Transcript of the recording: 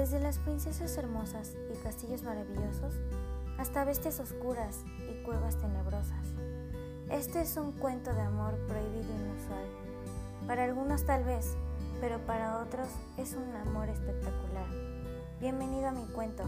Desde las princesas hermosas y castillos maravillosos hasta bestias oscuras y cuevas tenebrosas. Este es un cuento de amor prohibido e inusual. Para algunos tal vez, pero para otros es un amor espectacular. Bienvenido a mi cuento,